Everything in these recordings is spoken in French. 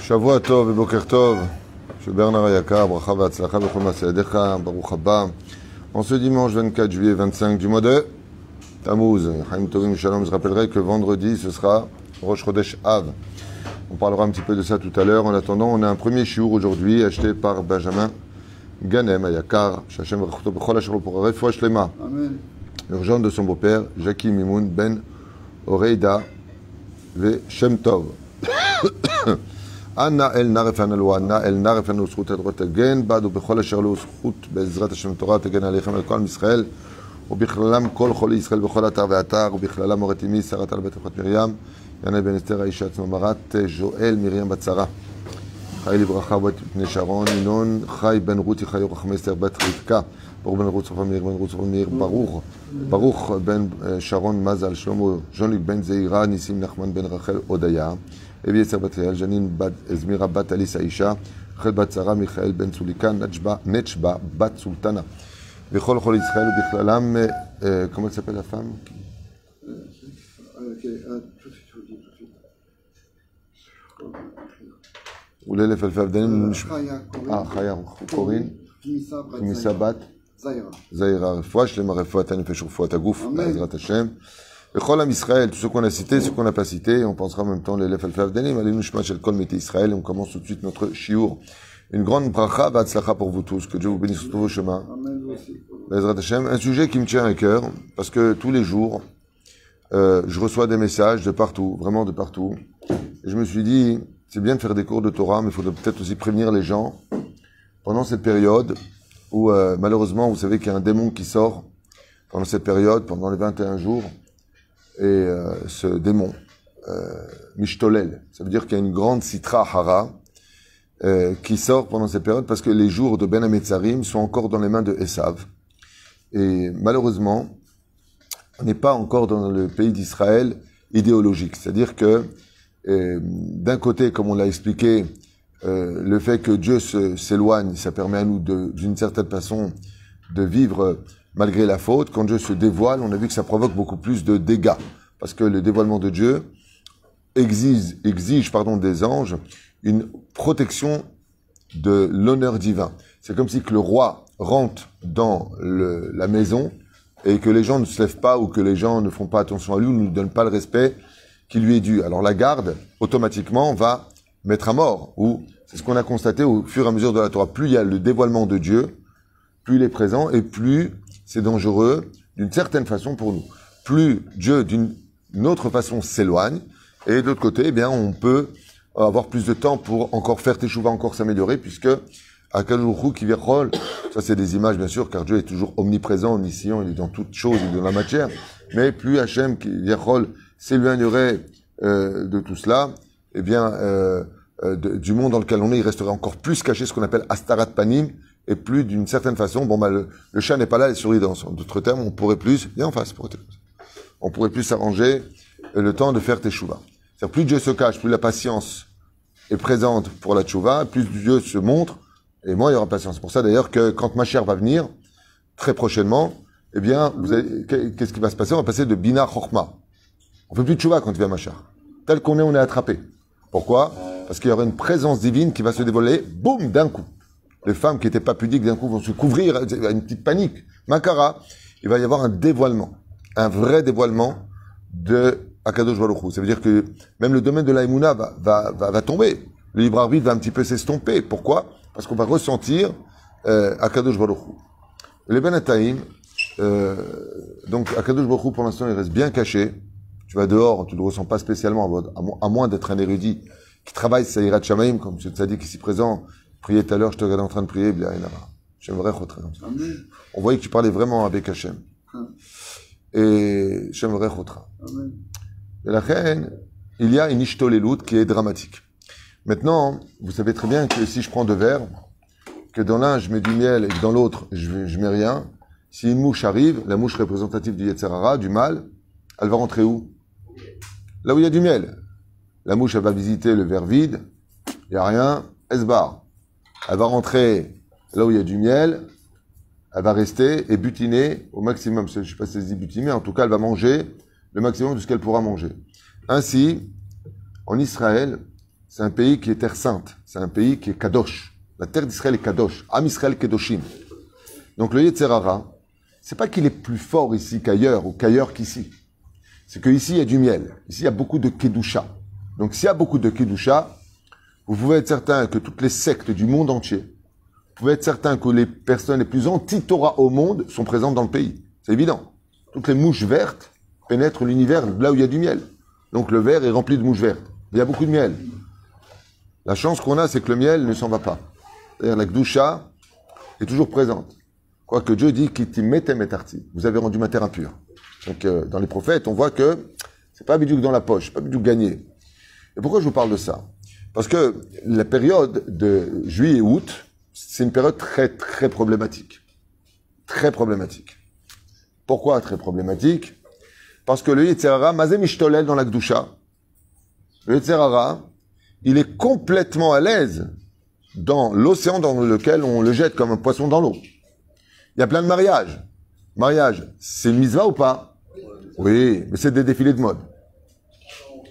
שבוע טוב ובוקר טוב. Je Bernard Ayakar, bracha v'atzlacha b'chol ma'asedecha, baruch haba. En ce dimanche 24 juillet 25 du mois de Tammuz, Chaim Tovim Shalom, je rappellerai que vendredi ce sera Rosh Chodesh Av. On parlera un petit peu de ça tout à l'heure. En attendant, on a un premier chiour aujourd'hui acheté par Benjamin Ganem Ayakar, Shachem Rechuto B'chol Asher pour Refoua Shlema. Amen. Urgente de son beau-père, Jackie Mimoun Ben Oreida Ve Shem Tov. אנא אל נא רפאנו לו, אנא אל נא רפאנו זכות הדורות תגן בד ובכל אשר לו זכות בעזרת השם תורה תגן עליכם על כל עם ישראל ובכללם כל חולי ישראל בכל אתר ואתר ובכללם מורת אמי שרת על בית אחות מרים ינאי בן אסתר האישה עצמו מרת ז'ואל מרים בצרה. חי לברכה ובת בני שרון ינון חי בן רותי חי רחמי אסתר בת רבקה. ברוך בן רות צופן מאיר בן רות צופן מאיר ברוך ברוך בן אה, שרון מזל שלמה ז'וני בן זעירה ניסים נחמן בן רחל הודיה אביצר בת יעל, ז'נין בת זמירה בת אליס האישה, רחל בת שרה, מיכאל בן צוליקה, נצ'בה, נצ'בה בת סולטנה. וכל כל ישראל ובכללם, אה, אה, comment elle s'appelle la femme Ok, ah, tout de suite, je vous le dis tout de suite. ולאלף אלפי הבדלים, Chaya, אה, חיה קורין, Kimisa, חמיסה בת Zaira. זעירה, רפואה שלמה, רפואת הנפש ורפואת הגוף, אמן. בעזרת השם. Cholam Israël, tout ce qu'on a cité, ce qu'on n'a pas cité, on pensera en même temps l'élève Al-Favdenim, Alénouchma Shelkol Mete Israël, et on commence tout de suite notre shiur. Une grande bracha, Batzlacha pour vous tous, que Dieu vous bénisse sur tous vos chemins. Un sujet qui me tient à cœur, parce que tous les jours, euh, je reçois des messages de partout, vraiment de partout. Et je me suis dit, c'est bien de faire des cours de Torah, mais il faudrait peut-être aussi prévenir les gens pendant cette période où, euh, malheureusement, vous savez qu'il y a un démon qui sort pendant cette période, pendant les 21 jours. Et euh, ce démon, euh, Mishtolel, ça veut dire qu'il y a une grande citra hara euh, qui sort pendant cette période parce que les jours de Ben Hametzarim sont encore dans les mains de Esav. Et malheureusement, on n'est pas encore dans le pays d'Israël idéologique. C'est-à-dire que, d'un côté, comme on l'a expliqué, le fait que Dieu s'éloigne, ça permet à nous, d'une certaine façon, de vivre malgré la faute. Quand Dieu se dévoile, on a vu que ça provoque beaucoup plus de dégâts. Parce que le dévoilement de Dieu exige, exige pardon, des anges une protection de l'honneur divin. C'est comme si que le roi rentre dans la maison et que les gens ne se lèvent pas ou que les gens ne font pas attention à lui ou ne lui donnent pas le respect qui lui est dû. Alors la garde, automatiquement, va mettre à mort. Ou c'est ce qu'on a constaté au fur et à mesure de la Torah. Plus il y a le dévoilement de Dieu, plus il est présent et plus c'est dangereux d'une certaine façon pour nous. Plus Dieu d'une une autre façon s'éloigne et de l'autre côté, eh bien, on peut avoir plus de temps pour encore faire teshuva, encore s'améliorer puisque Akadourou qui virole, ça c'est des images bien sûr car Dieu est toujours omniprésent, omniscient, il est dans toute chose, il est dans la matière. Mais plus Hachem qui virole s'éloignerait euh, de tout cela, eh bien, euh, euh, du monde dans lequel on est, il resterait encore plus caché, ce qu'on appelle Astarat Panim, et plus d'une certaine façon, bon, bah, le, le chat n'est pas là, les souris dansent. En d'autres termes, on pourrait plus, viens en face, pour on pourrait plus s'arranger le temps de faire teshuva. C'est-à-dire, plus Dieu se cache, plus la patience est présente pour la teshuva, plus Dieu se montre, et moins il y aura patience. C'est pour ça d'ailleurs que quand ma chère va venir, très prochainement, eh bien, vous qu'est-ce qui va se passer? On va passer de Bina Chochma. On fait plus de teshuva quand il vient ma chère. Tel qu'on est, on est attrapé. Pourquoi? Parce qu'il y aura une présence divine qui va se dévoiler, boum, d'un coup. Les femmes qui n'étaient pas pudiques, d'un coup, vont se couvrir, y a une petite panique. Makara, il va y avoir un dévoilement, un vrai dévoilement de Akadosh Baruch. Ça veut dire que même le domaine de l'aïmouna va, va, tomber. Le libre arbitre va un petit peu s'estomper. Pourquoi? Parce qu'on va ressentir euh, Akadosh Baruch. Les Benataïm, euh, donc Akadosh Baruch pour l'instant, il reste bien caché. Tu vas dehors, tu ne le ressens pas spécialement, à mo- à moins d'être un érudit qui travaille Saïrat Shamaim, comme M. Tzadik ici présent, priait tout à l'heure, je te regardais en train de prier. J'aimerais rentrer comme ça. On voyait que tu parlais vraiment avec Hachem. Et j'aimerais rentrer. Et la reine, il y a une ishtolelut qui est dramatique. Maintenant, vous savez très bien que si je prends deux verres, que dans l'un je mets du miel et que dans l'autre je, je mets rien, si une mouche arrive, la mouche représentative du Yetzerara, du mal, elle va rentrer où? Là où il y a du miel. La mouche, elle va visiter le verre vide, il n'y a rien, elle se barre. Elle va rentrer là où il y a du miel, elle va rester et butiner au maximum. Je ne sais pas si se dit butiner, en tout cas, elle va manger le maximum de ce qu'elle pourra manger. Ainsi, en Israël, c'est un pays qui est terre sainte. C'est un pays qui est kadosh. La terre d'Israël est kadosh. Am Israël kedoshim. Donc le Yetzerara, c'est pas qu'il est plus fort ici qu'ailleurs ou qu'ailleurs qu'ici. C'est qu'ici, il y a du miel. Ici, il y a beaucoup de kedusha. Donc s'il y a beaucoup de kedusha, vous pouvez être certain que toutes les sectes du monde entier, vous pouvez être certain que les personnes les plus anti-Torah au monde sont présentes dans le pays. C'est évident. Toutes les mouches vertes pénètrent l'univers là où il y a du miel. Donc le verre est rempli de mouches vertes. Il y a beaucoup de miel. La chance qu'on a, c'est que le miel ne s'en va pas. C'est-à-dire la gdoucha est toujours présente. Quoique Dieu dit qu'il metem et Vous avez rendu ma terre impure. Donc euh, dans les prophètes, on voit que c'est pas bidou dans la poche, pas bidou gagné. Et pourquoi je vous parle de ça? Parce que la période de juillet et août, c'est une période très très problématique. Très problématique. Pourquoi très problématique? Parce que le Yitzhara, Mazem Ishtolel dans la Gdusha, le Yitzhara, il est complètement à l'aise dans l'océan dans lequel on le jette comme un poisson dans l'eau. Il y a plein de mariages. Mariage, c'est une mitzvah ou pas? Oui, mais c'est des défilés de mode.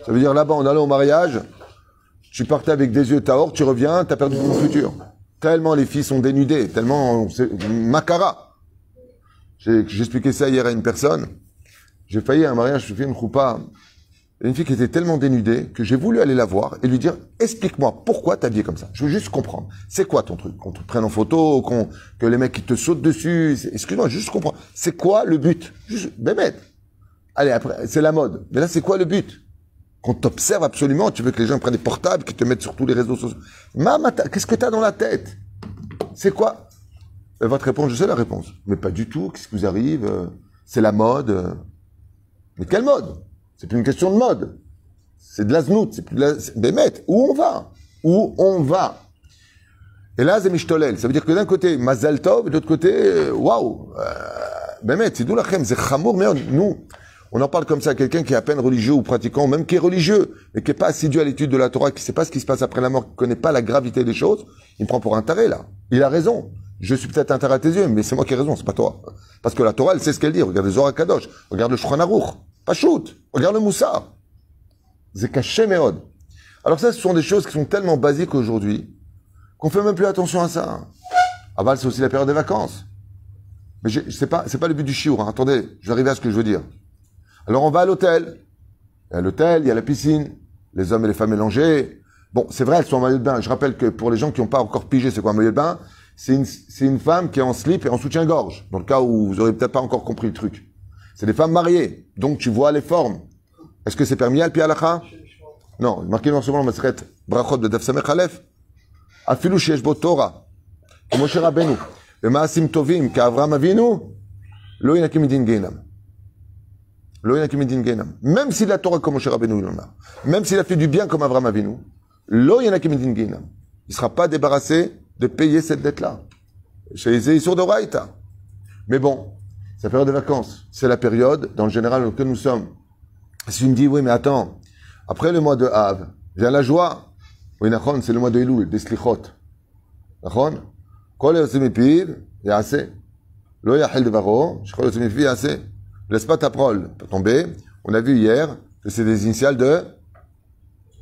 Ça veut dire là-bas, on allait au mariage, tu partais avec des yeux tahor, tu reviens, tu as perdu ton futur. Tellement les filles sont dénudées, tellement macara. J'ai expliqué ça hier à une personne. J'ai failli à un mariage, je fais une choupa une fille qui était tellement dénudée que j'ai voulu aller la voir et lui dire explique-moi pourquoi t'es habillée comme ça. Je veux juste comprendre. C'est quoi ton truc? Qu'on te prenne en photo, que les mecs qui te sautent dessus. Excuse-moi, juste comprendre. C'est quoi le but? Juste, Bémet. Allez après, c'est la mode. Mais là, c'est quoi le but? Qu'on t'observe absolument. Tu veux que les gens prennent des portables, qu'ils te mettent sur tous les réseaux sociaux. Maman, qu'est-ce que t'as dans la tête? C'est quoi? Votre réponse, je sais la réponse. Mais pas du tout. Qu'est-ce qui vous arrive? C'est la mode. Mais quelle mode? C'est plus une question de mode. C'est de la znout, c'est plus de la... Bémet, où on va? Où on va? Et là, c'est mishtolel. Ça veut dire que d'un côté, mazal tov, et de l'autre côté, euh, waouh euh, Bémet, c'est d'où la c'est chamour, mais nous, on en parle comme ça à quelqu'un qui est à peine religieux ou pratiquant, ou même qui est religieux, mais qui n'est pas assidu à l'étude de la Torah, qui ne sait pas ce qui se passe après la mort, qui ne connaît pas la gravité des choses, il me prend pour un là. Il a raison. Je suis peut-être un à tes yeux, mais c'est moi qui ai raison, c'est pas toi. Parce que la Torah, elle sait ce qu'elle dit. Regarde les Zohar Kadosh, regarde le Shulchan pas shoot. Regarde le Moussa. C'est caché. Alors ça, ce sont des choses qui sont tellement basiques aujourd'hui qu'on fait même plus attention à ça. Aval, c'est aussi la période des vacances. Mais c'est pas, pas le but du chiour. Hein. Attendez, je vais arriver à ce que je veux dire. Alors on va à l'hôtel. À l'hôtel, il y a la piscine, les hommes et les femmes mélangés. Bon, c'est vrai, elles sont en maillot de bain. Je rappelle que pour les gens qui n'ont pas encore pigé c'est quoi un maillot de bain, c'est une, femme qui est en slip et en soutien-gorge, dans le cas où vous n'aurez peut-être pas encore compris le truc. C'est des femmes mariées, donc tu vois les formes. Est-ce que c'est permis à l'Alpialacha Non, marqué noir sur Masret, Brachot de Dafsamer Khalef. Afilu Shesh Torah. Moshe Rabbeinu. Le Maasim Tovim, Kavram Avinu. Lo Inakim Din même si la Torah comme Moshe Rabbeinu, il en a. Même s'il a fait du bien comme Avram Avinu, Lo Yanakimidin Gainam. Il ne sera pas débarrassé de payer cette dette-là. Chez les Eisur de Raïta. Mais bon, c'est la période de vacances. C'est la période, dans le général, dans laquelle nous sommes. Si tu me dis, oui, mais attends, après le mois de Hav, vient la joie. Oui, c'est le mois de Elul, des Slichot. Nachon? Kol Yosemipir, Yase. Lo Yahel Devaro, Shkol Yosemipir, Yase. Laisse pas ta prole tomber. On a vu hier que c'est des initiales de,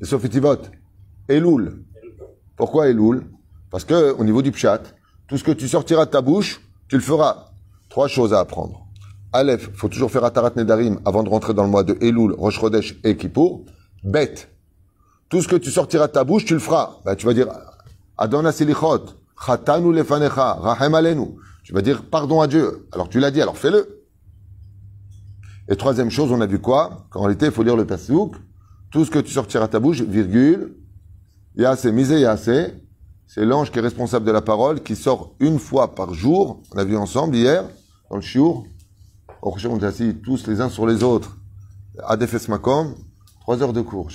Sofitivot. Elul. Pourquoi Elul? Parce que, au niveau du pshat, tout ce que tu sortiras de ta bouche, tu le feras. Trois choses à apprendre. Aleph, faut toujours faire Atarat Nedarim avant de rentrer dans le mois de Elul, Rosh Chodesh et Kippour. Bête. Tout ce que tu sortiras de ta bouche, tu le feras. Ben, tu vas dire, Adonai Silichot, Chatanu Lefanecha, Rahem Alenu. Tu vas dire pardon à Dieu. Alors tu l'as dit, alors fais-le. Et troisième chose, on a vu quoi? Qu'en réalité, il faut lire le Passouk. Tout ce que tu sortiras à ta bouche, virgule, y Mise Yaase, c'est l'ange qui est responsable de la parole, qui sort une fois par jour. On l'a vu ensemble hier, dans le Shiour. On est assis tous les uns sur les autres. À Makom, trois heures de cours.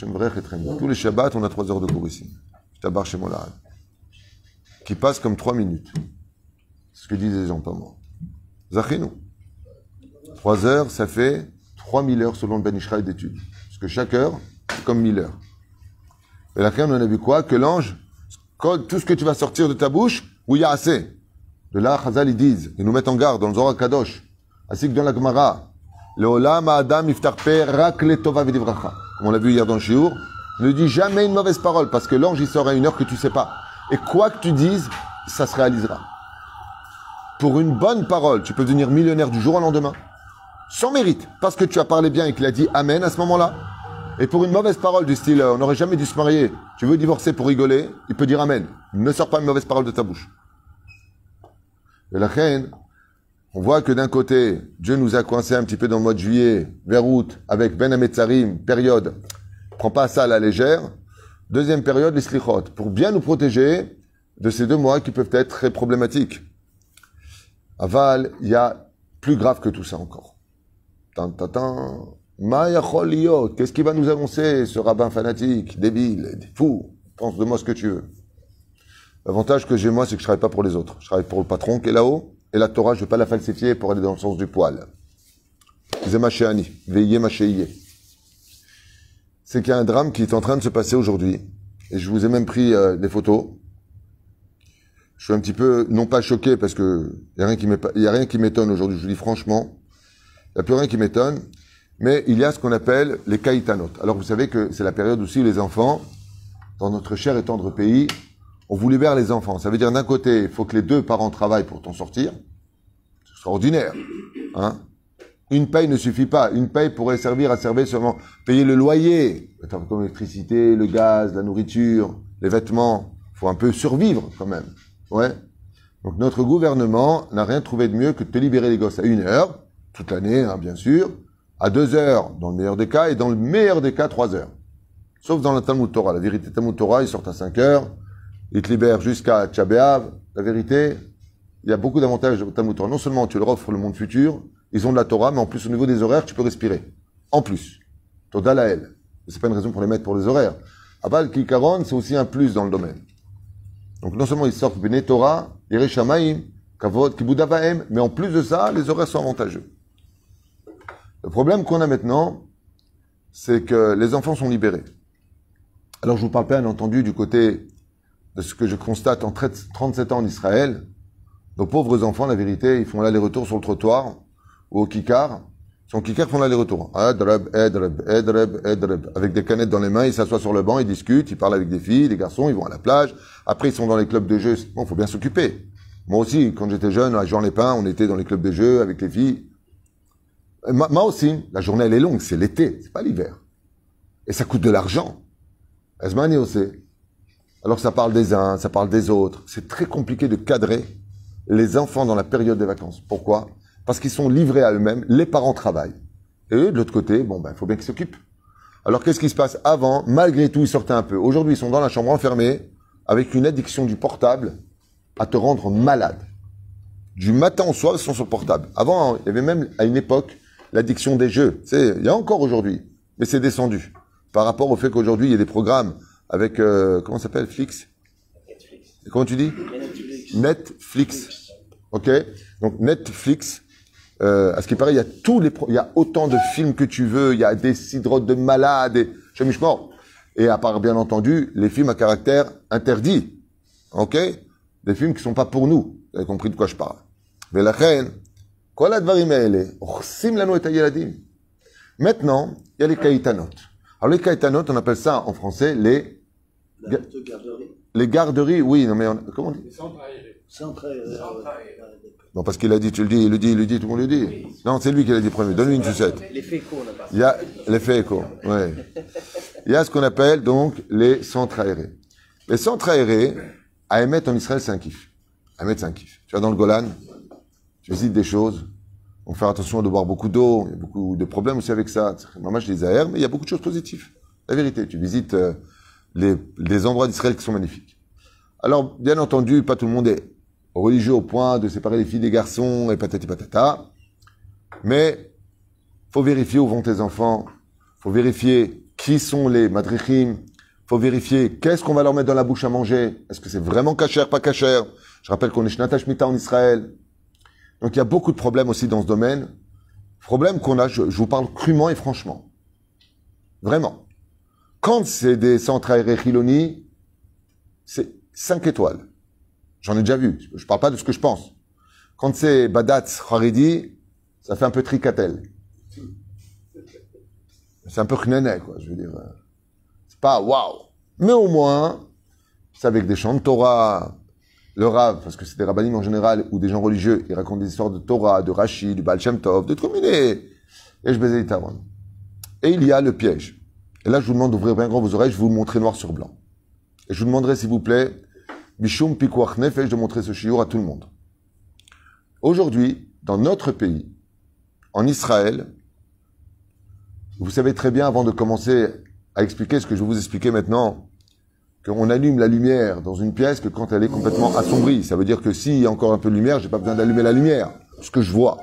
Tous les Shabbats, on a trois heures de cours ici. Tabar chez Qui passe comme trois minutes. Ce que disent les gens, pas moi. Zachinou. 3 heures, ça fait 3000 heures selon le Ben d'études. Parce que chaque heure, c'est comme 1000 heures. Et la on a vu quoi? Que l'ange, tout ce que tu vas sortir de ta bouche, où il y a assez. De là, Chazal, ils disent, ils nous mettent en garde dans le Zohar Kadosh, ainsi que dans la Gemara. Le Olam Adam Iftarpe Rakle Tova Vidivracha. Comme on l'a vu hier dans le Shiur, ne dis jamais une mauvaise parole, parce que l'ange, il sort une heure que tu ne sais pas. Et quoi que tu dises, ça se réalisera. Pour une bonne parole, tu peux devenir millionnaire du jour au lendemain sans mérite, parce que tu as parlé bien et qu'il a dit Amen à ce moment-là. Et pour une mauvaise parole du style, euh, on n'aurait jamais dû se marier, tu veux divorcer pour rigoler, il peut dire Amen. Ne sors pas une mauvaise parole de ta bouche. Et la reine, on voit que d'un côté, Dieu nous a coincés un petit peu dans le mois de juillet, vers août, avec Ben Ametzarim, période. Prends pas ça à la légère. Deuxième période, les slichot, pour bien nous protéger de ces deux mois qui peuvent être très problématiques. Aval, il y a plus grave que tout ça encore. Qu'est-ce qui va nous annoncer, ce rabbin fanatique, débile, fou? Pense de moi ce que tu veux. L'avantage que j'ai moi, c'est que je travaille pas pour les autres. Je travaille pour le patron qui est là-haut, et la Torah, je vais pas la falsifier pour aller dans le sens du poil. Zemachéani, veillez C'est qu'il y a un drame qui est en train de se passer aujourd'hui, et je vous ai même pris euh, des photos. Je suis un petit peu, non pas choqué, parce que y a rien qui y a rien qui m'étonne aujourd'hui, je vous dis franchement. Il n'y a plus rien qui m'étonne. Mais il y a ce qu'on appelle les kaïtanot. Alors vous savez que c'est la période aussi où les enfants, dans notre cher et tendre pays, on vous libère les enfants. Ça veut dire d'un côté, il faut que les deux parents travaillent pour t'en sortir. C'est extraordinaire. Hein Une paye ne suffit pas. Une paye pourrait servir à servir seulement payer le loyer, comme l'électricité, le gaz, la nourriture, les vêtements. Il faut un peu survivre quand même. Ouais. Donc notre gouvernement n'a rien trouvé de mieux que de te libérer les gosses à une heure, toute l'année, hein, bien sûr, à deux heures dans le meilleur des cas, et dans le meilleur des cas, trois heures. Sauf dans la Talmud Torah. La vérité Talmud Torah, ils sortent à cinq heures, ils te libèrent jusqu'à Tchabéav. La vérité, il y a beaucoup d'avantages au Talmud Torah. Non seulement tu leur offres le monde futur, ils ont de la Torah, mais en plus au niveau des horaires, tu peux respirer. En plus. Toda Lael. C'est pas une raison pour les mettre pour les horaires. Abal Kikaron, c'est aussi un plus dans le domaine. Donc non seulement ils sortent Bene Torah, Yereshamaim, Kavod, Kibudavahem, mais en plus de ça, les horaires sont avantageux. Le problème qu'on a maintenant, c'est que les enfants sont libérés. Alors je vous parle bien entendu du côté de ce que je constate en 37 ans en Israël. Nos pauvres enfants, la vérité, ils font l'aller-retour sur le trottoir ou au kikar. Son kikar font l'aller-retour. Avec des canettes dans les mains, ils s'assoient sur le banc, ils discutent, ils parlent avec des filles, des garçons, ils vont à la plage. Après, ils sont dans les clubs de jeux. Bon, faut bien s'occuper. Moi aussi, quand j'étais jeune, à Jean Lépin, on était dans les clubs de jeux avec les filles. Moi aussi, la journée elle est longue, c'est l'été, c'est pas l'hiver. Et ça coûte de l'argent. Esmani aussi. Alors ça parle des uns, ça parle des autres. C'est très compliqué de cadrer les enfants dans la période des vacances. Pourquoi? Parce qu'ils sont livrés à eux-mêmes, les parents travaillent. Et eux, de l'autre côté, bon ben, il faut bien qu'ils s'occupent. Alors qu'est-ce qui se passe? Avant, malgré tout, ils sortaient un peu. Aujourd'hui, ils sont dans la chambre enfermés, avec une addiction du portable à te rendre malade. Du matin au soir, ils sont sur le portable. Avant, il y avait même, à une époque, l'addiction des jeux. C'est, il y a encore aujourd'hui, mais c'est descendu. Par rapport au fait qu'aujourd'hui, il y a des programmes avec, euh, comment ça s'appelle, Flix? Netflix. Comment tu dis? Netflix. Netflix. Ok Donc Netflix, euh, à ce qui paraît, il y a tous les, il y a autant de films que tu veux, il y a des sidrotes de malades, et. Et à part, bien entendu, les films à caractère interdit. Ok? Des films qui sont pas pour nous. Vous avez compris de quoi je parle. Mais la reine, Maintenant, il y a les kaïtanot. Alors les kaïtanot, on appelle ça en français les... Les garderies, oui, non mais comment on dit? Centre Non, parce qu'il a dit, tu le dis, il le dit, il le dit, tout le monde le dit. Non, c'est lui qui l'a dit premier. Donne-lui une sucette. Les fécos, on a pas. Il y a les fécos, ouais. Il y a ce qu'on appelle donc les centres aérés. Les centres aérés, à émettre en Israël, c'est un kiff. À émettre, c'est un kiff. Tu vas dans le Golan, visites des choses. On faire attention de boire beaucoup d'eau. Il y a beaucoup de problèmes aussi avec ça. Moi, je les aère, mais il y a beaucoup de choses positives. La vérité, tu visites euh, les, endroits d'Israël qui sont magnifiques. Alors, bien entendu, pas tout le monde est religieux au point de séparer les filles des garçons et patati patata. Mais faut vérifier où vont tes enfants. faut vérifier qui sont les madrichim. faut vérifier qu'est-ce qu'on va leur mettre dans la bouche à manger. Est-ce que c'est vraiment cachère, pas cachère Je rappelle qu'on est Shnatash Mita en Israël. Donc il y a beaucoup de problèmes aussi dans ce domaine. Problème qu'on a, je, vous parle crûment et franchement. Vraiment. Quand c'est des centres aérés c'est 5 étoiles. J'en ai déjà vu. Je parle pas de ce que je pense. Quand c'est Badatz Haridi, ça fait un peu tricatel. C'est un peu knenet, quoi, je veux dire. Pas waouh. Mais au moins, c'est avec des chants de Torah. Le Rav, parce que c'est des rabbinim en général, ou des gens religieux, ils racontent des histoires de Torah, de Rashi, du Baal Shem Tov, de Trumine. Et je baisais Et il y a le piège. Et là, je vous demande d'ouvrir bien grand vos oreilles, je vous le montrer noir sur blanc. Et je vous demanderai, s'il vous plaît, Bishum Pikuach Nefesh, de montrer ce chiour à tout le monde. Aujourd'hui, dans notre pays, en Israël, vous savez très bien, avant de commencer à expliquer ce que je vais vous expliquer maintenant, qu'on allume la lumière dans une pièce que quand elle est complètement assombrie. Ça veut dire que s'il y a encore un peu de lumière, j'ai pas besoin d'allumer la lumière. Ce que je vois.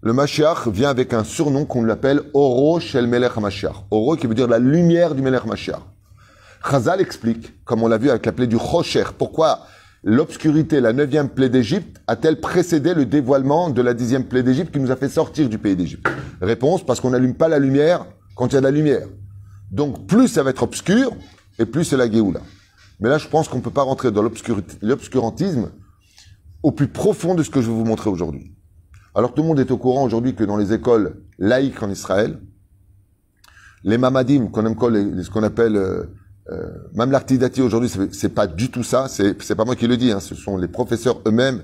Le Mashiach vient avec un surnom qu'on l'appelle Oro Shel Melech Mashiach. Oro qui veut dire la lumière du Melech Mashiach. Chazal explique, comme on l'a vu avec la plaie du Rocher, pourquoi l'obscurité, la neuvième plaie d'Égypte, a-t-elle précédé le dévoilement de la dixième plaie d'Égypte qui nous a fait sortir du pays d'Égypte? Réponse, parce qu'on n'allume pas la lumière quand il y a de la lumière. Donc plus ça va être obscur, et plus c'est la Géoula. Mais là, je pense qu'on ne peut pas rentrer dans l'obscurantisme au plus profond de ce que je vais vous montrer aujourd'hui. Alors tout le monde est au courant aujourd'hui que dans les écoles laïques en Israël, les mamadim, ce qu'on appelle euh, euh, mamlartidati aujourd'hui, c'est pas du tout ça. C'est pas moi qui le dis. Hein, ce sont les professeurs eux-mêmes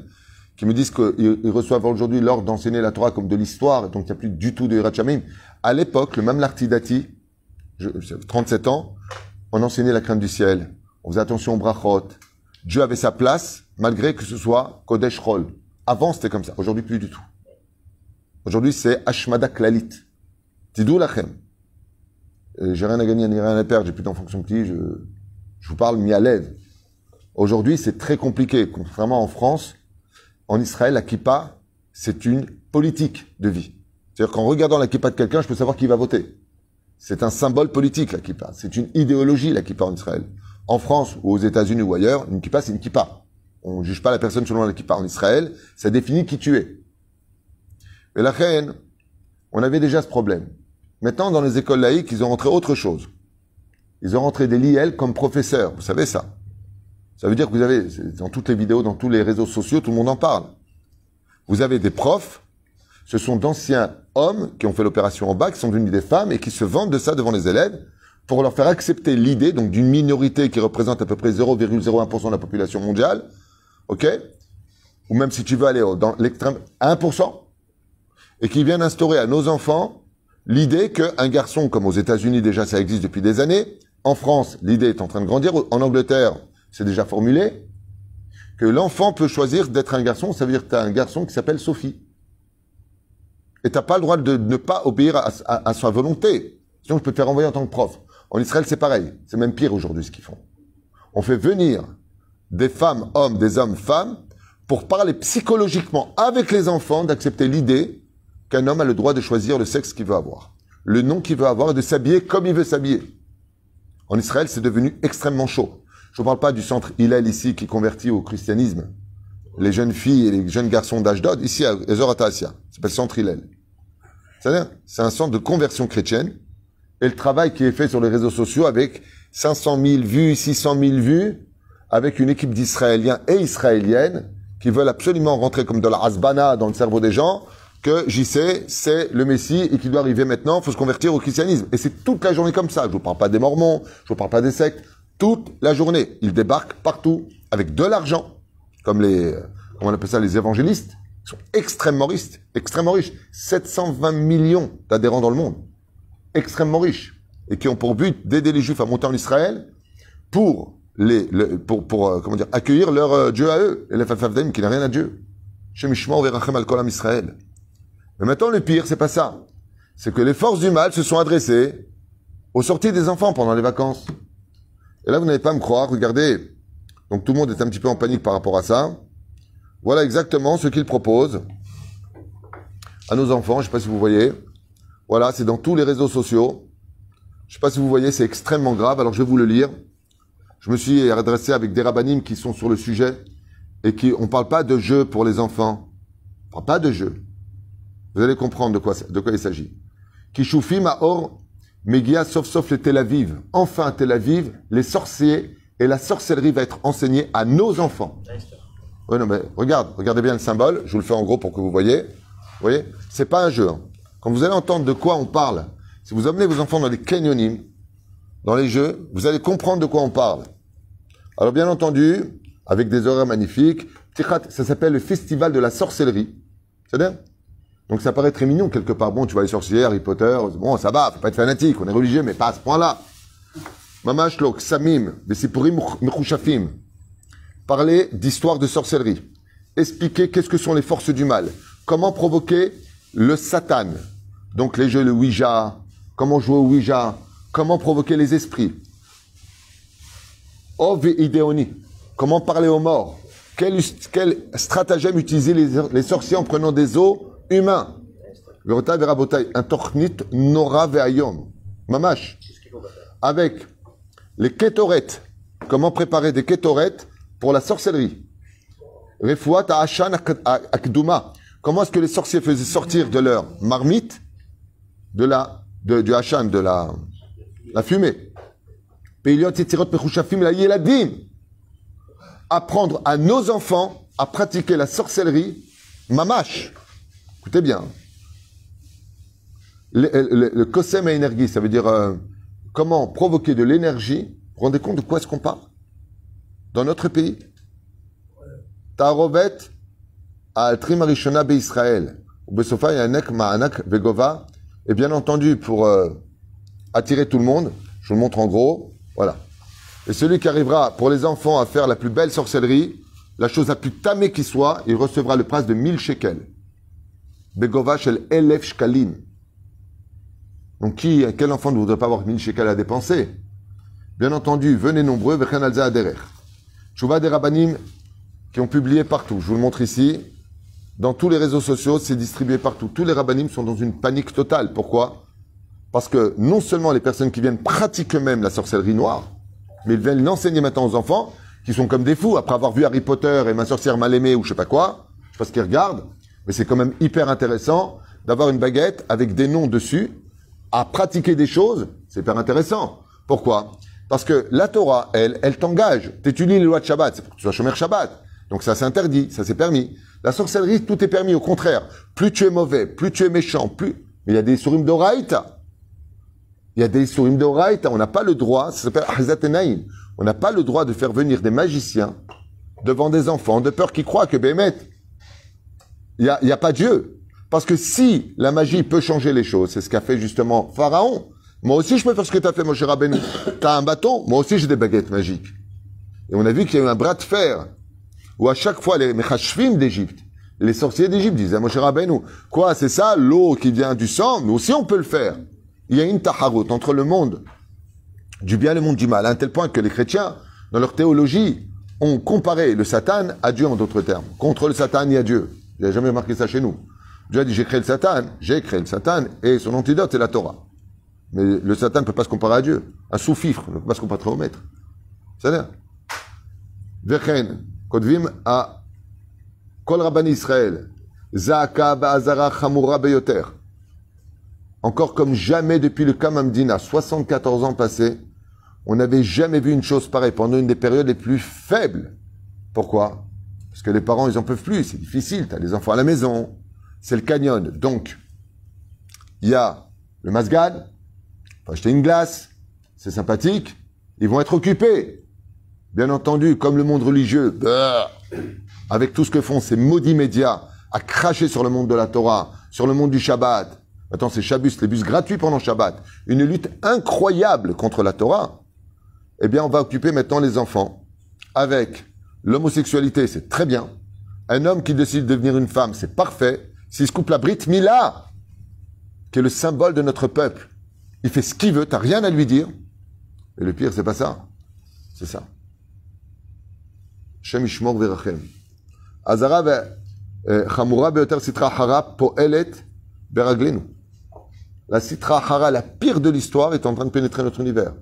qui me disent qu'ils reçoivent aujourd'hui l'ordre d'enseigner la Torah comme de l'histoire, donc il n'y a plus du tout de Hirachamim. À l'époque, le mamlartidati, 37 ans, on enseignait la crainte du ciel, on faisait attention au brachot. Dieu avait sa place, malgré que ce soit Kodesh Rol. Avant, c'était comme ça. Aujourd'hui, plus du tout. Aujourd'hui, c'est Ashmada Klalit. Tidou lachem. J'ai rien à gagner ni rien à perdre, j'ai plus d'enfants sont petits, je, je vous parle mis à l'aise. Aujourd'hui, c'est très compliqué. Contrairement en France, en Israël, la kippa, c'est une politique de vie. C'est-à-dire qu'en regardant la kippa de quelqu'un, je peux savoir qui va voter. C'est un symbole politique, la kippa. C'est une idéologie, la kippa en Israël. En France, ou aux États-Unis ou ailleurs, une kippa, c'est une kippa. On ne juge pas la personne selon la kippa. En Israël, ça définit qui tu es. Mais la reine, on avait déjà ce problème. Maintenant, dans les écoles laïques, ils ont rentré autre chose. Ils ont rentré des liels comme professeurs. Vous savez ça. Ça veut dire que vous avez, dans toutes les vidéos, dans tous les réseaux sociaux, tout le monde en parle. Vous avez des profs ce sont d'anciens hommes qui ont fait l'opération en bas, qui sont devenus des femmes et qui se vendent de ça devant les élèves pour leur faire accepter l'idée, donc d'une minorité qui représente à peu près 0,01% de la population mondiale, ok? Ou même si tu veux aller dans l'extrême 1%, et qui viennent instaurer à nos enfants l'idée qu'un garçon, comme aux États-Unis déjà ça existe depuis des années, en France l'idée est en train de grandir, en Angleterre c'est déjà formulé, que l'enfant peut choisir d'être un garçon, ça veut dire que tu as un garçon qui s'appelle Sophie. Et t'as pas le droit de ne pas obéir à, sa volonté. Sinon, je peux te faire envoyer en tant que prof. En Israël, c'est pareil. C'est même pire aujourd'hui ce qu'ils font. On fait venir des femmes, hommes, des hommes, femmes, pour parler psychologiquement avec les enfants d'accepter l'idée qu'un homme a le droit de choisir le sexe qu'il veut avoir. Le nom qu'il veut avoir et de s'habiller comme il veut s'habiller. En Israël, c'est devenu extrêmement chaud. Je ne parle pas du centre Hillel ici qui convertit au christianisme les jeunes filles et les jeunes garçons d'Ashdod, ici à Ezoratasia. Ça s'appelle Centre Hillel. C'est-à-dire, c'est un centre de conversion chrétienne. Et le travail qui est fait sur les réseaux sociaux avec 500 000 vues, 600 000 vues, avec une équipe d'Israéliens et Israéliennes qui veulent absolument rentrer comme de la hasbana dans le cerveau des gens, que sais, c'est le Messie et qu'il doit arriver maintenant, faut se convertir au christianisme. Et c'est toute la journée comme ça. Je vous parle pas des mormons, je vous parle pas des sectes. Toute la journée. Ils débarquent partout avec de l'argent comme les, comment on appelle ça, les évangélistes, sont extrêmement riches, extrêmement riches. 720 millions d'adhérents dans le monde. Extrêmement riches. Et qui ont pour but d'aider les juifs à monter en Israël pour les, pour, euh, comment dire, accueillir leur euh, Dieu à eux. Et les qui n'a rien à Dieu. Shemishma verachem al kolam Israël. Mais maintenant, le pire, c'est pas ça. C'est que les forces du mal se sont adressées aux sorties des enfants pendant les vacances. Et là, vous n'allez pas me croire, regardez, donc tout le monde est un petit peu en panique par rapport à ça. Voilà exactement ce qu'il propose à nos enfants. Je ne sais pas si vous voyez. Voilà, c'est dans tous les réseaux sociaux. Je ne sais pas si vous voyez, c'est extrêmement grave. Alors je vais vous le lire. Je me suis adressé avec des rabbinimes qui sont sur le sujet et qui, on parle pas de jeu pour les enfants. On parle pas de jeu. Vous allez comprendre de quoi, de quoi il s'agit. Kishufim Or, Megia sauf sauf les Tel Aviv. Enfin Tel Aviv, les sorciers et la sorcellerie va être enseignée à nos enfants. Oui, non, mais regarde, regardez bien le symbole. Je vous le fais en gros pour que vous voyez. Vous voyez? C'est pas un jeu. Hein. Quand vous allez entendre de quoi on parle, si vous amenez vos enfants dans des canyonimes, dans les jeux, vous allez comprendre de quoi on parle. Alors bien entendu, avec des horaires magnifiques, ça s'appelle le festival de la sorcellerie. C'est-à-dire Donc ça paraît très mignon quelque part. Bon, tu vois les sorciers, Harry Potter, bon, ça va, faut pas être fanatique, on est religieux, mais pas à ce point-là. Mamash lok, samim, besipurim mechushafim. Parler d'histoire de sorcellerie. Expliquer qu'est-ce que sont les forces du mal. Comment provoquer le satan. Donc les jeux, le Ouija, comment jouer au Ouija, comment provoquer les esprits. Ov et idéoni. Comment parler aux morts. Quel, quel stratagème utiliser les, les sorciers en prenant des os humains. Verabotai, un tornit nora veayom. Mamash. Avec les kétorettes. Comment préparer des kétorettes pour la sorcellerie? Refuat Ashan Akduma. Comment est-ce que les sorciers faisaient sortir de leur marmite de la, de, du Hachan, de la, la fumée? Apprendre à nos enfants à pratiquer la sorcellerie, mamash. Écoutez bien. Le, kosem à énergie, ça veut dire euh, comment provoquer de l'énergie? Vous vous rendez compte de quoi est-ce qu'on parle? Dans notre pays? Tarovet al-Trim Arishona Israël. Besofa Ma'anak Vegova. Et bien entendu, pour euh, attirer tout le monde, je vous le montre en gros, voilà. Et celui qui arrivera pour les enfants à faire la plus belle sorcellerie, la chose la plus tamée qui soit, il recevra le price de 1000 shekels. Begova shel elef shkalim. Donc qui, quel enfant ne voudrait pas avoir 1000 shekels à dépenser? Bien entendu, venez nombreux, vechen alza aderer. Chouva des rabbanim qui ont publié partout. Je vous le montre ici. Dans tous les réseaux sociaux, c'est distribué partout. Tous les rabbinim sont dans une panique totale. Pourquoi? Parce que non seulement les personnes qui viennent pratiquent eux-mêmes la sorcellerie noire, mais ils viennent l'enseigner maintenant aux enfants, qui sont comme des fous, après avoir vu Harry Potter et ma sorcière mal aimée ou je sais pas quoi, je sais pas ce qu'ils regardent, mais c'est quand même hyper intéressant d'avoir une baguette avec des noms dessus, à pratiquer des choses, c'est hyper intéressant. Pourquoi? Parce que la Torah, elle, elle t'engage. T'étudies les lois de Shabbat, c'est pour que tu sois chômeur Shabbat. Donc ça c'est interdit, ça c'est permis. La sorcellerie, tout est permis, au contraire. Plus tu es mauvais, plus tu es méchant, plus... Mais il y a des surim d'oraïta. Il y a des surim d'oraïta. On n'a pas le droit, ça s'appelle Ahzatenaïm. On n'a pas le droit de faire venir des magiciens devant des enfants de peur qu'ils croient que Bémet, il n'y a, y a pas Dieu. Parce que si la magie peut changer les choses, c'est ce qu'a fait justement Pharaon. Moi aussi, je peux faire ce que tu as fait, mon cher Rabbeinu. Tu as un bâton, moi aussi j'ai des baguettes magiques. Et on a vu qu'il y a eu un bras de fer où à chaque fois les Mechashvim d'Égypte, les sorciers d'Égypte disaient à Moshe Rabbeinu, quoi, c'est ça, l'eau qui vient du sang, nous aussi on peut le faire. Il y a une taharut entre le monde du bien et le monde du mal, à un tel point que les chrétiens, dans leur théologie, ont comparé le Satan à Dieu en d'autres termes. Contre le Satan, il y a Dieu. N'y a jamais remarqué ça chez nous. Dieu a dit, j'ai créé le Satan, j'ai créé le Satan, et son antidote, c'est la Torah. Mais le Satan ne peut pas se comparer à Dieu. Un sous-fifre ne peut pas se comparer au maître. C'est-à-dire, Kol Encore comme jamais depuis le Kamamdina, 74 ans passés, on n'avait jamais vu une chose pareille pendant une des périodes les plus faibles. Pourquoi? Parce que les parents, ils en peuvent plus, c'est difficile, tu as les enfants à la maison, c'est le canyon. Donc, il y a le masgad, faut acheter une glace, c'est sympathique, ils vont être occupés. Bien entendu, comme le monde religieux, avec tout ce que font ces maudits médias, à cracher sur le monde de la Torah, sur le monde du Shabbat. Attends, c'est Shabbos, les bus gratuits pendant Shabbat. Une lutte incroyable contre la Torah. Eh bien, on va occuper maintenant les enfants avec l'homosexualité, c'est très bien. Un homme qui décide de devenir une femme, c'est parfait. S'il se coupe la brite, Mila, qui est le symbole de notre peuple, il fait ce qu'il veut, t'as rien à lui dire. Et le pire, c'est pas ça. C'est ça. Shem Ishmor Verachem. Azara eh, Chamura Beoter Sitra Hara Poelet Beraglenu. La Sitra Hara, la pire de l'histoire, est en train de pénétrer notre univers.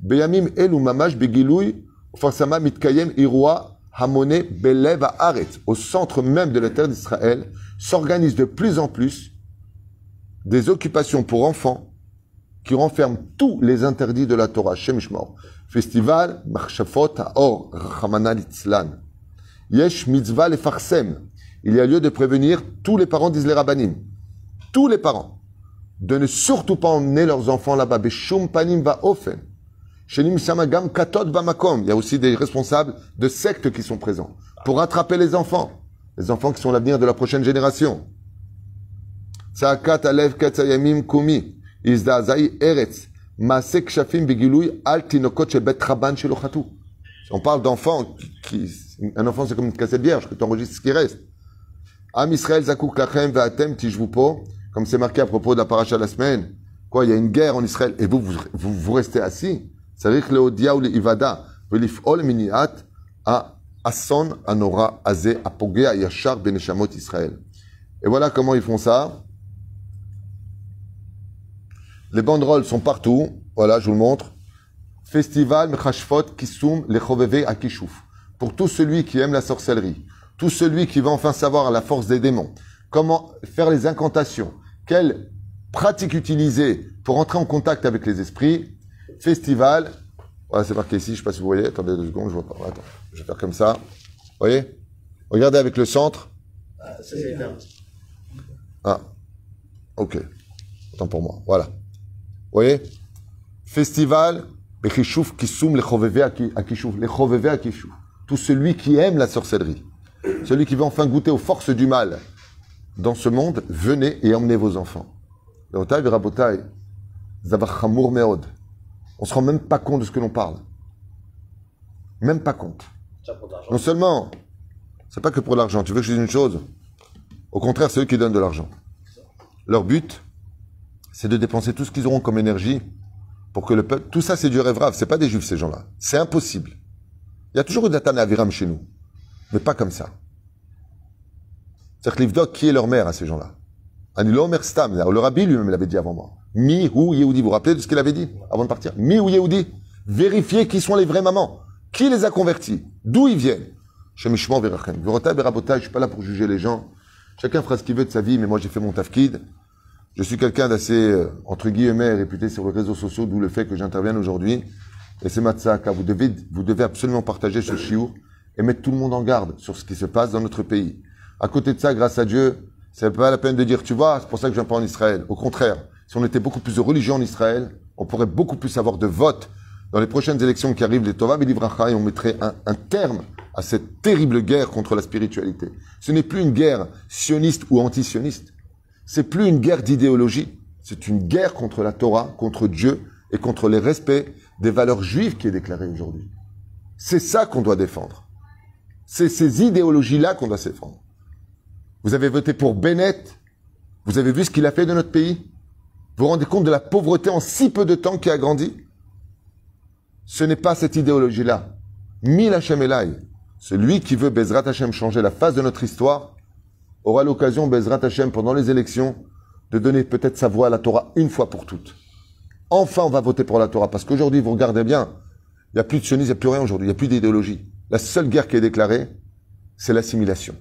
Beyamim Elu Mamash Begiloui Forsama Mitkayem Irua hamone belev haaretz. Au centre même de la terre d'Israël, s'organisent de plus en plus des occupations pour enfants qui renferment tous les interdits de la Torah. Shemishmor. Festival Marshafot Haor Rachamana Litzlan. Yesh mitzvah le farsem. Il y a lieu de prévenir tous les parents, disent les. Tous les parents. De ne surtout pas emmener leurs enfants là-bas. Beshum panim va ofen. Shenim Samagam Katot Bamakom. Il y a aussi des responsables de sectes qui sont présents pour rattraper les enfants. Les enfants qui sont l'avenir de la prochaine génération. Alev Katsayamim Kumi. Izdazai Eretz. Maasek Shafim Begilui Al Tinokot Shebet. On parle d'enfants qui, un enfant c'est comme une cassette vierge que tu enregistres ce qui reste. Am Israël Zakouk Lachem Ve'atem Tishvupo. Comme c'est marqué à propos de la paracha de la semaine. Quoi, il y a une guerre en Israël et vous, vous, vous restez assis. C'est-à-dire que le Odia ou le Ivada, ולפעול מניעת האסון הנורא הזה, הפוגע ישר בנשמות ישראל. Et voilà comment ils font ça. Les banderoles sont partout. Voilà, je vous le montre. Festival Mechashfot Kisum Lechobeve Akishuf. Pour tout celui qui aime la sorcellerie, tout celui qui va enfin savoir la force des démons, comment faire les incantations, quelle pratique utiliser pour entrer en contact avec les esprits. Festival, voilà, c'est marqué ici, je sais pas si vous voyez. Attendez deux secondes, je vois pas. Attends, je vais faire comme ça. Vous voyez? Regardez avec le centre. Ah, ok. Autant pour moi. Voilà. Vous voyez? Festival. Lechobeve Akishuf. Tout celui qui aime la sorcellerie, celui qui veut enfin goûter aux forces du mal dans ce monde, venez et emmenez vos enfants. Rabotai, Zavar Chamour Meod. On se rend même pas compte de ce que l'on parle. Même pas compte. Non seulement, c'est pas que pour l'argent. Tu veux que je dise une chose? Au contraire, c'est eux qui donnent de l'argent. Leur but, c'est de dépenser tout ce qu'ils auront comme énergie pour que le peuple. Tout ça, c'est du rêve rave. C'est pas des juifs, ces gens-là. C'est impossible. Il y a toujours eu Nathan et Aviram chez nous. Mais pas comme ça. C'est-à-dire que qui est leur mère à ces gens-là? Le rabbi lui-même l'avait dit avant moi. Mi ou Yehudi. Vous vous rappelez de ce qu'il avait dit avant de partir? Mi ou Yehudi. Vérifiez qui sont les vraies mamans. Qui les a convertis D'où ils viennent? Je suis pas là pour juger les gens. Chacun fera ce qu'il veut de sa vie, mais moi j'ai fait mon tafkid. Je suis quelqu'un d'assez, euh, entre guillemets, réputé sur les réseaux sociaux, d'où le fait que j'intervienne aujourd'hui. Et c'est Matsaka. Vous devez, vous devez absolument partager ce chiour et mettre tout le monde en garde sur ce qui se passe dans notre pays. À côté de ça, grâce à Dieu, c'est pas la peine de dire, tu vois, c'est pour ça que je viens pas en Israël. Au contraire, si on était beaucoup plus de religion en Israël, on pourrait beaucoup plus avoir de votes dans les prochaines élections qui arrivent, les Tova Livracha, et on mettrait un, un terme à cette terrible guerre contre la spiritualité. Ce n'est plus une guerre sioniste ou anti-sioniste. C'est plus une guerre d'idéologie. C'est une guerre contre la Torah, contre Dieu et contre les respects des valeurs juives qui est déclarée aujourd'hui. C'est ça qu'on doit défendre. C'est ces idéologies-là qu'on doit défendre. Vous avez voté pour Bennett. Vous avez vu ce qu'il a fait de notre pays. Vous vous rendez compte de la pauvreté en si peu de temps qui a grandi? Ce n'est pas cette idéologie-là. Mil Hashem Elai, celui qui veut Bezrat Hashem changer la face de notre histoire, aura l'occasion, Bezrat Hashem, pendant les élections, de donner peut-être sa voix à la Torah une fois pour toutes. Enfin, on va voter pour la Torah, parce qu'aujourd'hui, vous regardez bien, il n'y a plus de sionisme, il n'y a plus rien aujourd'hui, il n'y a plus d'idéologie. La seule guerre qui est déclarée, c'est l'assimilation.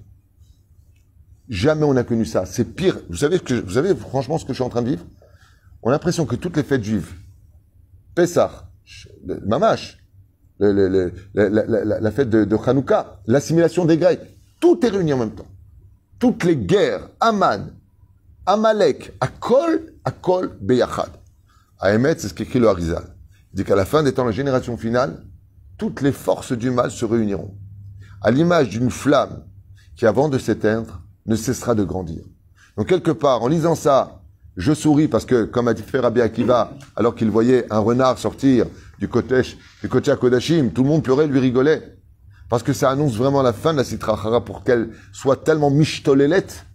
Jamais on n'a connu ça. C'est pire. Vous savez, que, vous savez franchement ce que je suis en train de vivre? On a l'impression que toutes les fêtes juives, Pessah, Mamash, la, fête de, de l'assimilation des Grecs, tout est réuni en même temps. Toutes les guerres, Aman, Amalek, Akol, Akol, Beyachad. À c'est ce qu'écrit le Harizal. Il dit qu'à la fin des temps, la génération finale, toutes les forces du mal se réuniront. À l'image d'une flamme qui, avant de s'éteindre, ne cessera de grandir. Donc, quelque part, en lisant ça, je souris parce que, comme a dit fait Akiva, alors qu'il voyait un renard sortir du Kotesh, du Kodesh Kodashim, tout le monde pleurait, lui rigolait. Parce que ça annonce vraiment la fin de la Sitra Achara pour qu'elle soit tellement mishtolelette,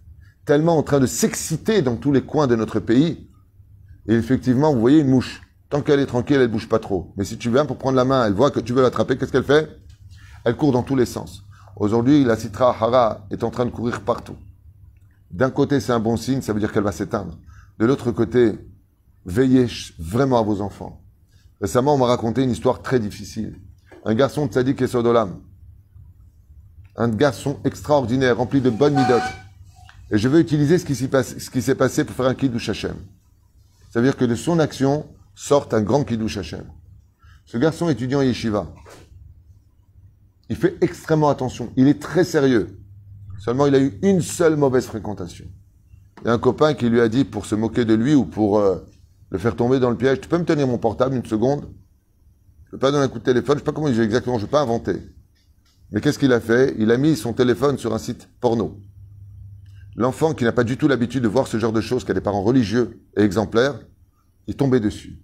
tellement en train de s'exciter dans tous les coins de notre pays. Et effectivement, vous voyez une mouche. Tant qu'elle est tranquille, elle bouge pas trop. Mais si tu viens pour prendre la main, elle voit que tu veux l'attraper, qu'est-ce qu'elle fait? Elle court dans tous les sens. Aujourd'hui, la Sitra Hara est en train de courir partout. D'un côté, c'est un bon signe, ça veut dire qu'elle va s'éteindre. De l'autre côté, veillez vraiment à vos enfants. Récemment, on m'a raconté une histoire très difficile. Un garçon de Tzadik et Sodolam. Un garçon extraordinaire, rempli de bonnes midotes. Et je veux utiliser ce qui s'est passé pour faire un kiddush Hashem. Ça veut dire que de son action sorte un grand kiddush Hashem. Ce garçon étudiant yeshiva, il fait extrêmement attention. Il est très sérieux. Seulement, il a eu une seule mauvaise fréquentation. Il y a un copain qui lui a dit, pour se moquer de lui ou pour euh, le faire tomber dans le piège, tu peux me tenir mon portable une seconde? Je ne vais pas donner un coup de téléphone, je ne sais pas comment il dit exactement, je ne vais pas inventer. Mais qu'est-ce qu'il a fait? Il a mis son téléphone sur un site porno. L'enfant qui n'a pas du tout l'habitude de voir ce genre de choses, qui a des parents religieux et exemplaires, il est tombé dessus.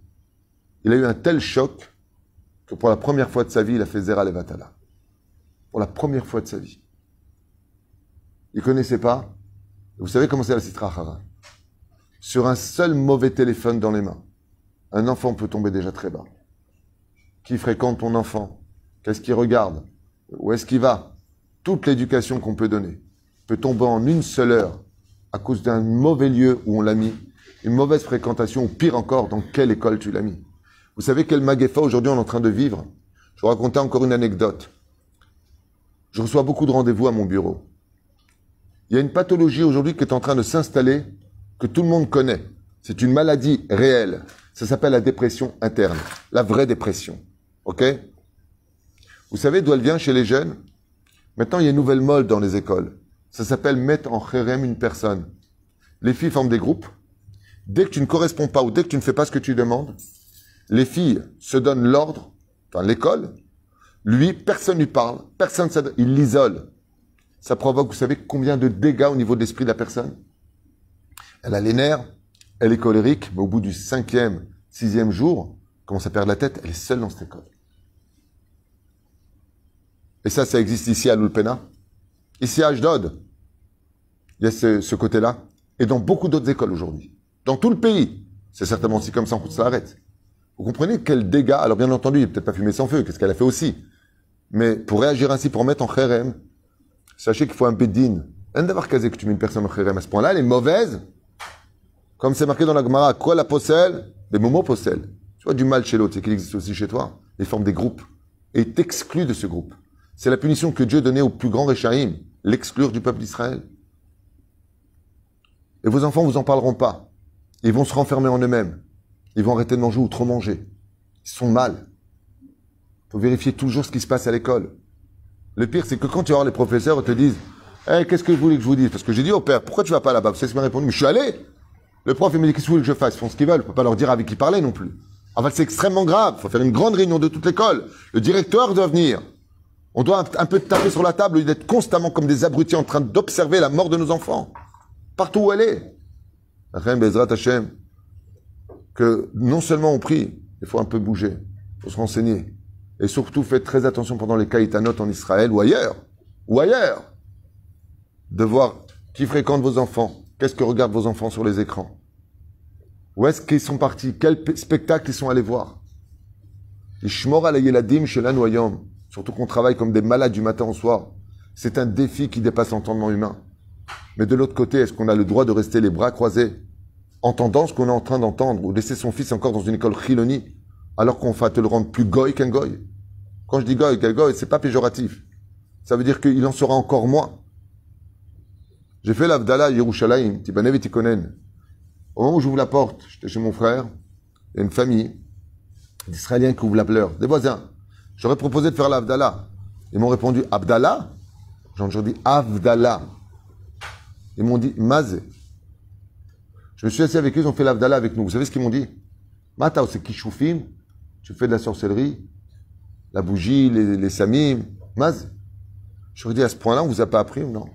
Il a eu un tel choc que pour la première fois de sa vie, il a fait Zera Levatala. Pour la première fois de sa vie. Il connaissait pas. Vous savez comment c'est la Sitra Hara? Sur un seul mauvais téléphone dans les mains, un enfant peut tomber déjà très bas. Qui fréquente ton enfant? Qu'est-ce qu'il regarde? Où est-ce qu'il va? Toute l'éducation qu'on peut donner peut tomber en une seule heure à cause d'un mauvais lieu où on l'a mis, une mauvaise fréquentation, ou pire encore, dans quelle école tu l'as mis. Vous savez quel maguefa aujourd'hui on est en train de vivre? Je vous raconter encore une anecdote. Je reçois beaucoup de rendez-vous à mon bureau. Il y a une pathologie aujourd'hui qui est en train de s'installer, que tout le monde connaît. C'est une maladie réelle. Ça s'appelle la dépression interne, la vraie dépression. OK? Vous savez d'où elle vient chez les jeunes? Maintenant, il y a une nouvelle mode dans les écoles. Ça s'appelle mettre en chérem une personne. Les filles forment des groupes. Dès que tu ne corresponds pas ou dès que tu ne fais pas ce que tu demandes, les filles se donnent l'ordre, dans l'école. Lui, personne ne lui parle, personne ne il l'isole. Ça provoque, vous savez, combien de dégâts au niveau de l'esprit de la personne? Elle a les nerfs, elle est colérique, mais au bout du cinquième, sixième jour, commence à perdre la tête, elle est seule dans cette école. Et ça, ça existe ici à Lulpena. Ici à Ashdod, il y a ce, côté-là. Et dans beaucoup d'autres écoles aujourd'hui. Dans tout le pays. C'est certainement aussi comme ça en arrête. Vous comprenez quel dégât Alors bien entendu, il n'est peut-être pas fumé sans feu, qu'est-ce qu'elle a fait aussi? Mais pour réagir ainsi, pour mettre en kherem, sachez qu'il faut un bédine. Un d'avoir casé que tu mets une personne en kherem à ce point-là, elle est mauvaise. Comme c'est marqué dans la Gemara, quoi la possèle Des momos possèlent. Tu vois du mal chez l'autre, c'est qu'il existe aussi chez toi. Il forme des groupes. Et t'exclut de ce groupe. C'est la punition que Dieu donnait au plus grand Réchaïm, l'exclure du peuple d'Israël. Et vos enfants vous en parleront pas. Ils vont se renfermer en eux-mêmes. Ils vont arrêter de manger ou trop manger. Ils sont mal. Il faut vérifier toujours ce qui se passe à l'école. Le pire, c'est que quand tu vas voir les professeurs, ils te disent hey, qu'est-ce que je voulais que je vous dise? Parce que j'ai dit au père, pourquoi tu vas pas là-bas? Vous savez ce qu'il m'a répondu Mais je suis allé Le prof, il me dit qu'est-ce que vous voulez que je fasse? Ils font ce qu'ils veulent. Je peux pas leur dire avec qui parler non plus. En fait, c'est extrêmement grave. Il faut faire une grande réunion de toute l'école. Le directeur doit venir. On doit un peu taper sur la table et d'être constamment comme des abrutis en train d'observer la mort de nos enfants. Partout où elle est. Bezrat Hashem, que non seulement on prie, il faut un peu bouger, il faut se renseigner. Et surtout, faites très attention pendant les kaïtanotes en Israël ou ailleurs, ou ailleurs, de voir qui fréquente vos enfants, qu'est-ce que regardent vos enfants sur les écrans? Où est-ce qu'ils sont partis? Quel spectacle ils sont allés voir? Surtout qu'on travaille comme des malades du matin au soir. C'est un défi qui dépasse l'entendement humain. Mais de l'autre côté, est-ce qu'on a le droit de rester les bras croisés, entendant ce qu'on est en train d'entendre, ou laisser son fils encore dans une école chiloni, alors qu'on va te le rendre plus goy qu'un goy Quand je dis goy, goy, c'est pas péjoratif. Ça veut dire qu'il en sera encore moins. J'ai fait l'Avdallah Yerushalayim, Tibanev et Au moment où j'ouvre la porte, j'étais chez mon frère, il y a une famille d'Israéliens qui ouvrent la pleure, des voisins. J'aurais proposé de faire l'Avdallah. Ils m'ont répondu Abdallah? J'ai dit Avdallah. Ils m'ont dit Mazé. Je me suis assis avec eux, ils ont fait l'Avdallah avec nous. Vous savez ce qu'ils m'ont dit? Mata, c'est Kishoufim, tu fais de la sorcellerie, la bougie, les, samim, Maz. Je ai dit à ce point-là, on vous a pas appris ou non?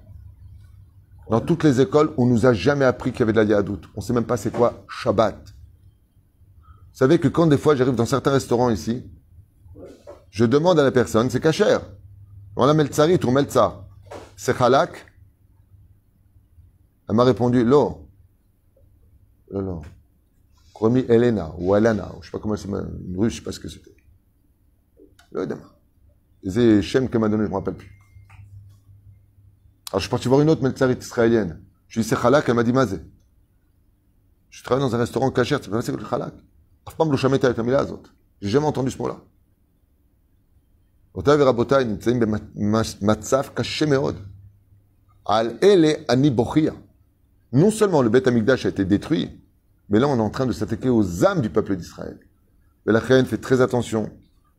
Dans toutes les écoles, on nous a jamais appris qu'il y avait de la yadout. On sait même pas c'est quoi Shabbat. Vous savez que quand des fois j'arrive dans certains restaurants ici, je demande à la personne, c'est cachère. On a meltsarit ou meltsa. C'est halak. Elle m'a répondu. Lo, lo. Promis Elena ou Alana, je sais pas comment c'est, une russe, je sais pas ce que c'était. Le C'est Shem qu'elle m'a donné, je me rappelle plus. Alors je suis parti voir une autre meltsarit israélienne. Je lui ai dit, c'est halak, elle m'a dit, mazé. Je travaille dans un restaurant cachère, tu sais pas c'est que le halak. J'ai jamais entendu ce mot-là. אותה ורבותיי נמצאים במצב קשה מאוד. על אלה אני בוכיע. Non seulement le Beth Amikdash a été détruit, mais là on est en train de s'attaquer aux âmes du peuple d'Israël. Et la reine fait très attention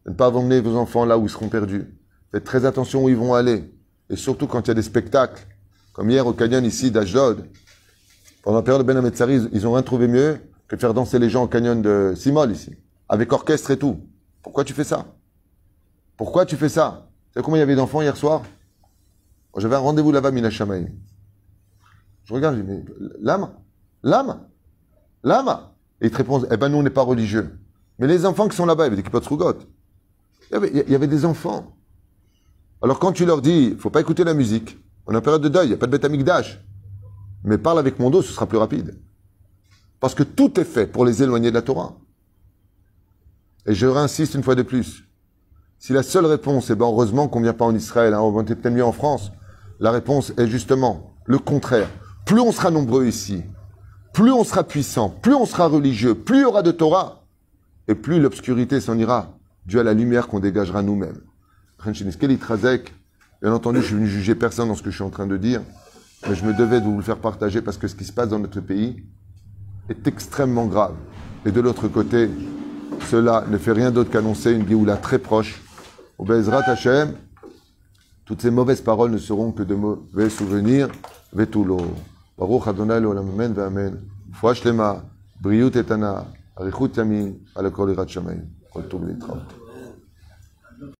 ne pas emmener vos enfants là où ils seront perdus. Faites très attention où ils vont aller. Et surtout quand il y a des spectacles, comme hier au canyon ici d'Ajdod, pendant la période de Ben Hametzari, ils ont rien trouvé mieux que de faire danser les gens au canyon de Simol ici, avec orchestre et tout Pourquoi tu fais ça? Pourquoi tu fais ça? Tu sais combien il y avait d'enfants hier soir? J'avais un rendez-vous là-bas, Mina. Je regarde, je dis, mais l'âme? L'âme? L'âme Et ils te répondent, eh ben nous, on n'est pas religieux. Mais les enfants qui sont là-bas, il y avait des. Il y avait, il y avait des enfants. Alors quand tu leur dis, faut pas écouter la musique, on est en période de deuil, il n'y a pas de bête amigdash. Mais parle avec mon dos, ce sera plus rapide. Parce que tout est fait pour les éloigner de la Torah. Et je réinsiste une fois de plus. Si la seule réponse est, ben heureusement qu'on vient pas en Israël, hein, on va peut-être mieux en France, la réponse est justement le contraire. Plus on sera nombreux ici, plus on sera puissant, plus on sera religieux, plus il y aura de Torah, et plus l'obscurité s'en ira, dû à la lumière qu'on dégagera nous-mêmes. Bien entendu, je suis venu juger personne dans ce que je suis en train de dire, mais je me devais de vous le faire partager parce que ce qui se passe dans notre pays est extrêmement grave. Et de l'autre côté, cela ne fait rien d'autre qu'annoncer une Géoula très proche. Au Bezrat Hashem, toutes ces mauvaises paroles ne seront que de mauvais souvenirs. Vetulo. ברוך ה' לעולם אמן ואמן, רפואה שלמה, בריאות איתנה, אריכות ימים, על הכל יראת שמיים, כל טוב להתראות.